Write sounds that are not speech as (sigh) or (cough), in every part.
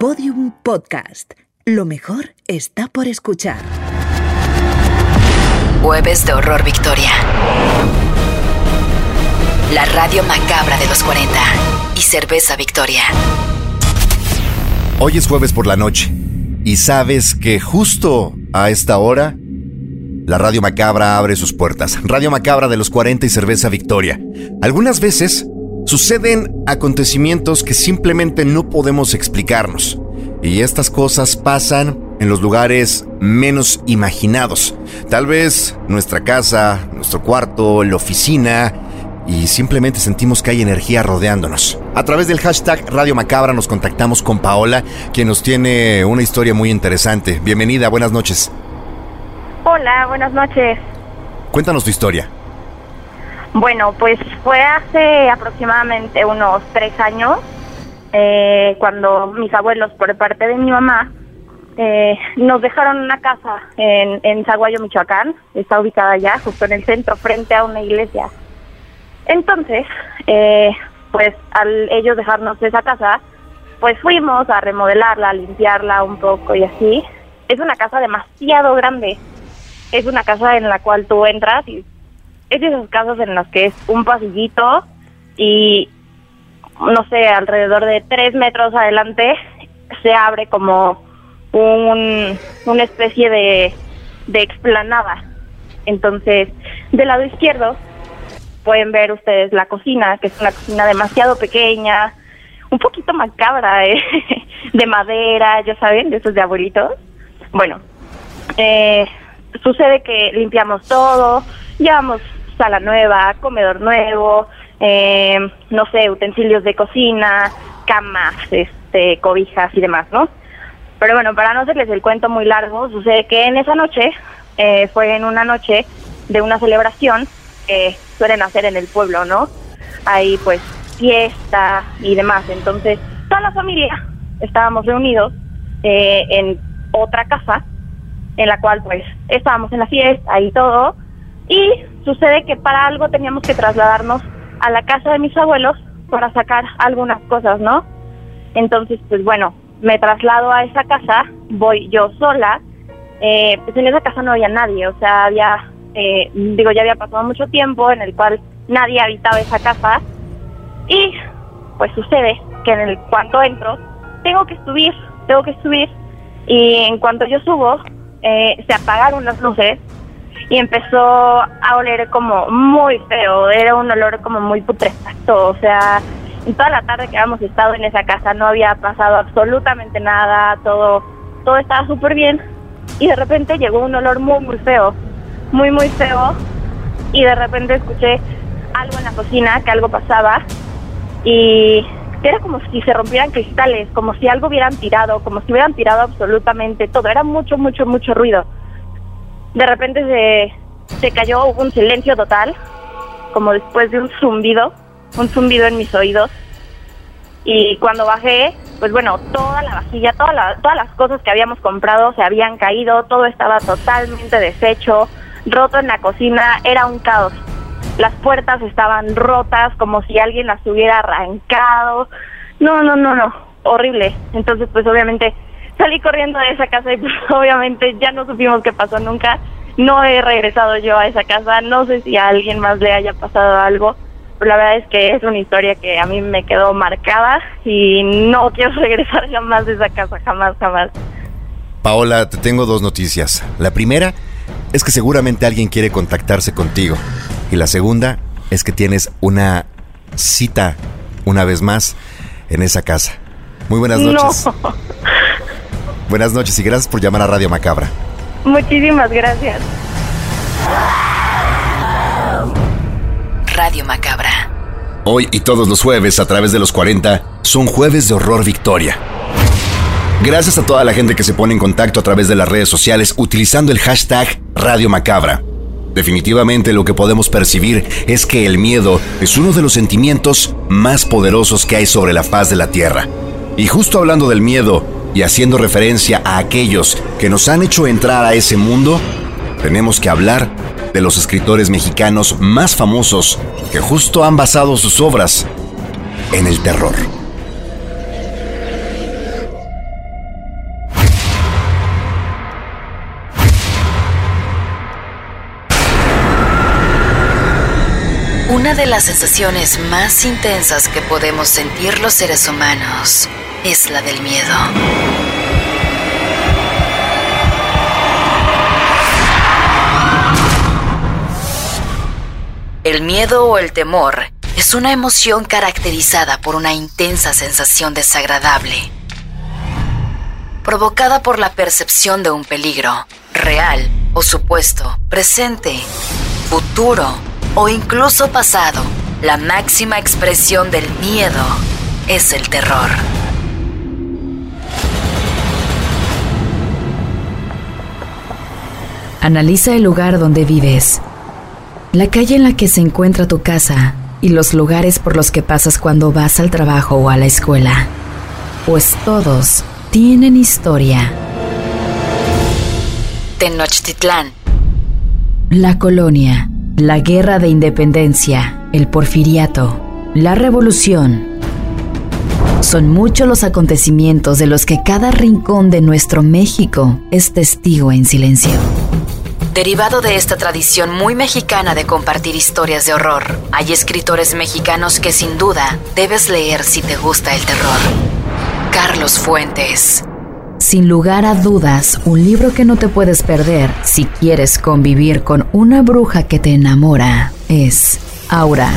Podium Podcast. Lo mejor está por escuchar. Jueves de Horror Victoria. La radio macabra de los 40 y Cerveza Victoria. Hoy es jueves por la noche y sabes que justo a esta hora la Radio Macabra abre sus puertas. Radio Macabra de los 40 y Cerveza Victoria. Algunas veces suceden acontecimientos que simplemente no podemos explicarnos. Y estas cosas pasan en los lugares menos imaginados. Tal vez nuestra casa, nuestro cuarto, la oficina, y simplemente sentimos que hay energía rodeándonos. A través del hashtag Radio Macabra nos contactamos con Paola, quien nos tiene una historia muy interesante. Bienvenida, buenas noches. Hola, buenas noches. Cuéntanos tu historia. Bueno, pues fue hace aproximadamente unos tres años, eh, cuando mis abuelos, por parte de mi mamá, eh, nos dejaron una casa en, en Michoacán. Está ubicada allá, justo en el centro, frente a una iglesia. Entonces, eh, pues al ellos dejarnos esa casa, pues fuimos a remodelarla, a limpiarla un poco y así. Es una casa demasiado grande. Es una casa en la cual tú entras y es de esas casas en las que es un pasillito y no sé, alrededor de tres metros adelante (laughs) se abre como un, una especie de, de explanada. Entonces, del lado izquierdo pueden ver ustedes la cocina, que es una cocina demasiado pequeña, un poquito macabra, (laughs) ¿eh? de madera, ya saben, de esos de abuelitos. Bueno, eh, sucede que limpiamos todo, llevamos sala nueva, comedor nuevo, eh, no sé, utensilios de cocina, camas, este, cobijas y demás, ¿no? Pero bueno, para no hacerles el cuento muy largo, sucede que en esa noche, eh, fue en una noche de una celebración que suelen hacer en el pueblo, ¿no? Hay pues fiesta y demás. Entonces, toda la familia estábamos reunidos eh, en otra casa, en la cual pues estábamos en la fiesta y todo, y sucede que para algo teníamos que trasladarnos a la casa de mis abuelos para sacar algunas cosas, ¿no? Entonces, pues bueno, me traslado a esa casa, voy yo sola, eh, pues en esa casa no había nadie, o sea, había, eh, digo, ya había pasado mucho tiempo en el cual nadie habitaba esa casa. Y pues sucede que en el cuanto entro, tengo que subir, tengo que subir. Y en cuanto yo subo, eh, se apagaron las luces y empezó a oler como muy feo, era un olor como muy putrefacto, o sea, en toda la tarde que habíamos estado en esa casa no había pasado absolutamente nada, todo, todo estaba súper bien y de repente llegó un olor muy, muy feo, muy, muy feo y de repente escuché algo en la cocina, que algo pasaba y era como si se rompieran cristales, como si algo hubieran tirado, como si hubieran tirado absolutamente todo, era mucho, mucho, mucho ruido de repente se, se cayó, hubo un silencio total, como después de un zumbido, un zumbido en mis oídos. Y cuando bajé, pues bueno, toda la vajilla, toda todas las cosas que habíamos comprado se habían caído, todo estaba totalmente deshecho, roto en la cocina, era un caos. Las puertas estaban rotas, como si alguien las hubiera arrancado. No, no, no, no, horrible. Entonces, pues obviamente salí corriendo de esa casa y pues, (laughs) obviamente ya no supimos qué pasó nunca. No he regresado yo a esa casa, no sé si a alguien más le haya pasado algo, pero la verdad es que es una historia que a mí me quedó marcada y no quiero (laughs) regresar jamás de esa casa, jamás, jamás. Paola, te tengo dos noticias. La primera es que seguramente alguien quiere contactarse contigo. Y la segunda es que tienes una cita, una vez más, en esa casa. Muy buenas noches. No. (laughs) Buenas noches y gracias por llamar a Radio Macabra. Muchísimas gracias. Radio Macabra. Hoy y todos los jueves a través de los 40 son jueves de horror victoria. Gracias a toda la gente que se pone en contacto a través de las redes sociales utilizando el hashtag Radio Macabra. Definitivamente lo que podemos percibir es que el miedo es uno de los sentimientos más poderosos que hay sobre la faz de la Tierra. Y justo hablando del miedo, y haciendo referencia a aquellos que nos han hecho entrar a ese mundo, tenemos que hablar de los escritores mexicanos más famosos que justo han basado sus obras en el terror. Una de las sensaciones más intensas que podemos sentir los seres humanos es la del miedo. El miedo o el temor es una emoción caracterizada por una intensa sensación desagradable, provocada por la percepción de un peligro, real o supuesto, presente, futuro o incluso pasado. La máxima expresión del miedo es el terror. Analiza el lugar donde vives, la calle en la que se encuentra tu casa y los lugares por los que pasas cuando vas al trabajo o a la escuela. Pues todos tienen historia. Tenochtitlán. La colonia, la guerra de independencia, el porfiriato, la revolución. Son muchos los acontecimientos de los que cada rincón de nuestro México es testigo en silencio. Derivado de esta tradición muy mexicana de compartir historias de horror, hay escritores mexicanos que sin duda debes leer si te gusta el terror. Carlos Fuentes. Sin lugar a dudas, un libro que no te puedes perder si quieres convivir con una bruja que te enamora es Aura.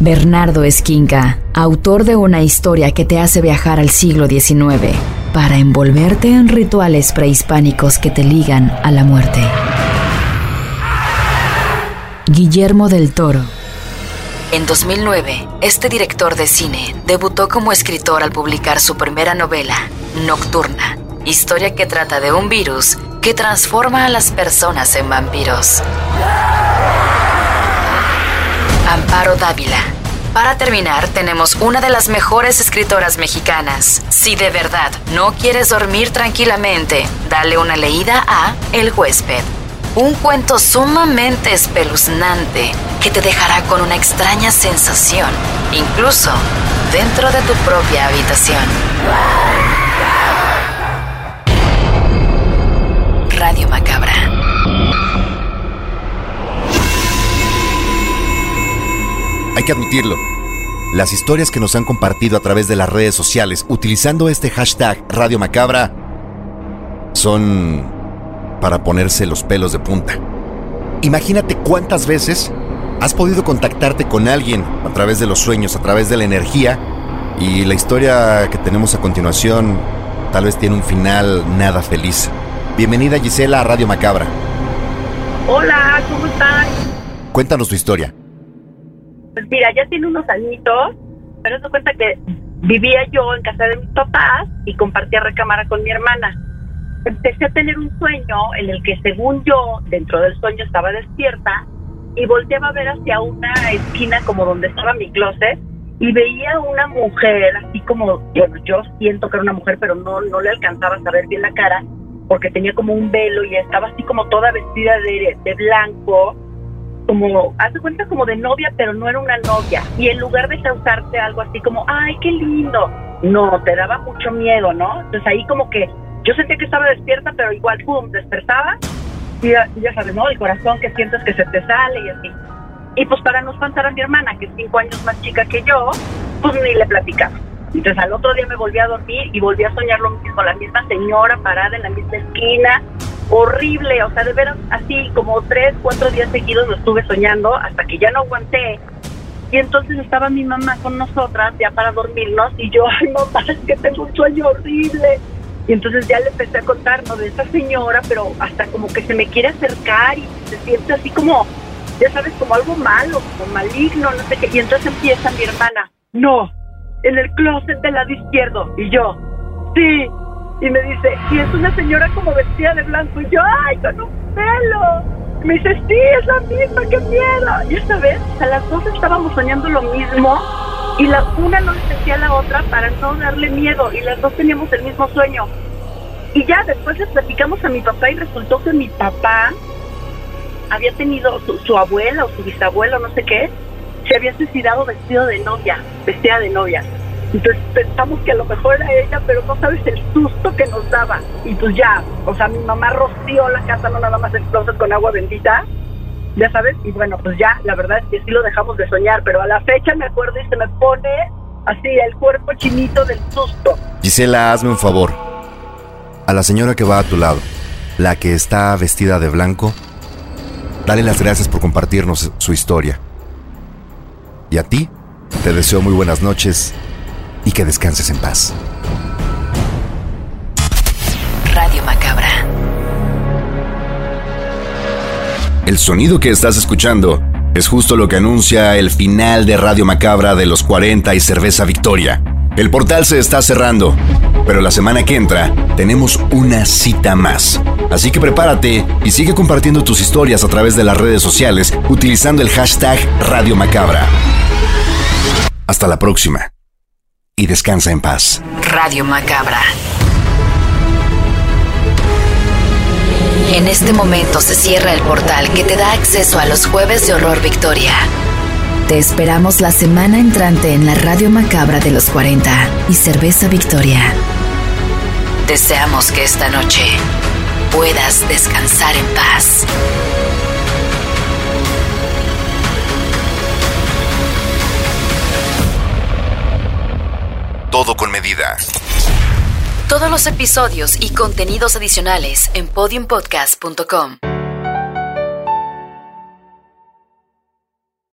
Bernardo Esquinca, autor de una historia que te hace viajar al siglo XIX para envolverte en rituales prehispánicos que te ligan a la muerte. Guillermo del Toro. En 2009, este director de cine debutó como escritor al publicar su primera novela, Nocturna, historia que trata de un virus que transforma a las personas en vampiros. Amparo Dávila, para terminar, tenemos una de las mejores escritoras mexicanas. Si de verdad no quieres dormir tranquilamente, dale una leída a El huésped. Un cuento sumamente espeluznante que te dejará con una extraña sensación, incluso dentro de tu propia habitación. Radio Macabra. Hay que admitirlo. Las historias que nos han compartido a través de las redes sociales utilizando este hashtag Radio Macabra son para ponerse los pelos de punta. Imagínate cuántas veces has podido contactarte con alguien a través de los sueños, a través de la energía y la historia que tenemos a continuación tal vez tiene un final nada feliz. Bienvenida Gisela a Radio Macabra. Hola, ¿cómo están? Cuéntanos tu historia. Pues mira, ya tiene unos añitos, pero se cuenta que vivía yo en casa de mis papás y compartía recámara con mi hermana. Empecé a tener un sueño en el que según yo, dentro del sueño estaba despierta y volteaba a ver hacia una esquina como donde estaba mi closet y veía una mujer, así como yo, yo siento que era una mujer, pero no, no le alcanzaba a saber bien la cara porque tenía como un velo y estaba así como toda vestida de, de blanco como, hace cuenta como de novia, pero no era una novia. Y en lugar de causarte algo así como, ay, qué lindo, no, te daba mucho miedo, ¿no? Entonces ahí como que yo sentía que estaba despierta, pero igual, pum, despertaba. Y ya, ya sabes, ¿no? El corazón que sientes que se te sale y así. Y pues para no espantar a mi hermana, que es cinco años más chica que yo, pues ni le platicaba. Entonces al otro día me volví a dormir y volví a soñar lo mismo, la misma señora parada en la misma esquina, horrible, o sea, de veras, así como tres, cuatro días seguidos lo estuve soñando hasta que ya no aguanté. Y entonces estaba mi mamá con nosotras ya para dormirnos y yo, ay mamá, es que tengo un sueño horrible. Y entonces ya le empecé a contar, ¿no? De esa señora, pero hasta como que se me quiere acercar y se siente así como, ya sabes, como algo malo, como maligno, no sé qué. Y entonces empieza mi hermana, no, en el closet del lado izquierdo. Y yo, sí, y me dice, y es una señora como vestida de blanco, y yo, ay, con un pelo. Me dice, sí, es la misma, qué miedo. Y esta vez, a las dos estábamos soñando lo mismo, y la una no le decía a la otra para no darle miedo, y las dos teníamos el mismo sueño. Y ya después le platicamos a mi papá y resultó que mi papá había tenido su, abuela o su bisabuela, no sé qué, se había suicidado vestido de novia, vestida de novia. Entonces pensamos que a lo mejor era ella, pero no sabes el susto que nos daba. Y pues ya, o sea, mi mamá roció la casa, no nada más el closet con agua bendita. ya sabes, y bueno, pues ya, la verdad es que sí lo dejamos de soñar, pero a la fecha me acuerdo y se me pone así el cuerpo chinito del susto. Gisela, hazme un favor. A la señora que va a tu lado, la que está vestida de blanco, dale las gracias por compartirnos su historia. Y a ti, te deseo muy buenas noches y que descanses en paz. Radio Macabra. El sonido que estás escuchando es justo lo que anuncia el final de Radio Macabra de los 40 y Cerveza Victoria. El portal se está cerrando, pero la semana que entra tenemos una cita más. Así que prepárate y sigue compartiendo tus historias a través de las redes sociales utilizando el hashtag Radio Macabra. Hasta la próxima. Y descansa en paz. Radio Macabra. En este momento se cierra el portal que te da acceso a los jueves de Horror Victoria. Te esperamos la semana entrante en la Radio Macabra de los 40 y Cerveza Victoria. Deseamos que esta noche puedas descansar en paz. Todo con medida. Todos los episodios y contenidos adicionales en podiumpodcast.com.